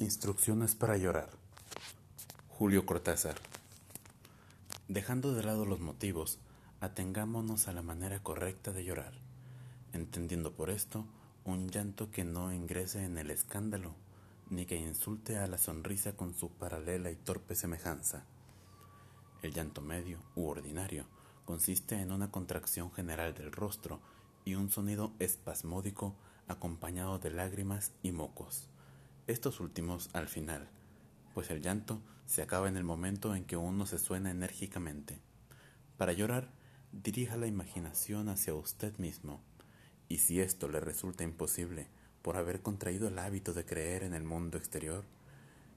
Instrucciones para llorar. Julio Cortázar. Dejando de lado los motivos, atengámonos a la manera correcta de llorar, entendiendo por esto un llanto que no ingrese en el escándalo, ni que insulte a la sonrisa con su paralela y torpe semejanza. El llanto medio u ordinario consiste en una contracción general del rostro y un sonido espasmódico acompañado de lágrimas y mocos estos últimos al final, pues el llanto se acaba en el momento en que uno se suena enérgicamente. Para llorar, dirija la imaginación hacia usted mismo, y si esto le resulta imposible por haber contraído el hábito de creer en el mundo exterior,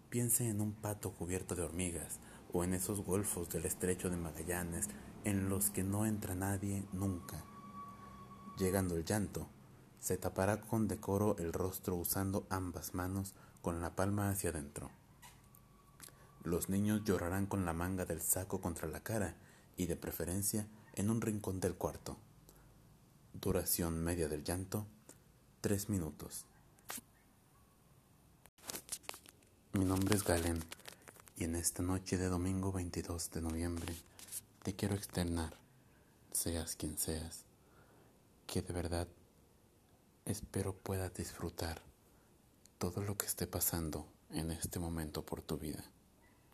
piense en un pato cubierto de hormigas o en esos golfos del estrecho de Magallanes en los que no entra nadie nunca. Llegando el llanto, se tapará con decoro el rostro usando ambas manos con la palma hacia adentro. Los niños llorarán con la manga del saco contra la cara y de preferencia en un rincón del cuarto. Duración media del llanto, tres minutos. Mi nombre es Galen y en esta noche de domingo 22 de noviembre te quiero externar, seas quien seas, que de verdad Espero puedas disfrutar todo lo que esté pasando en este momento por tu vida.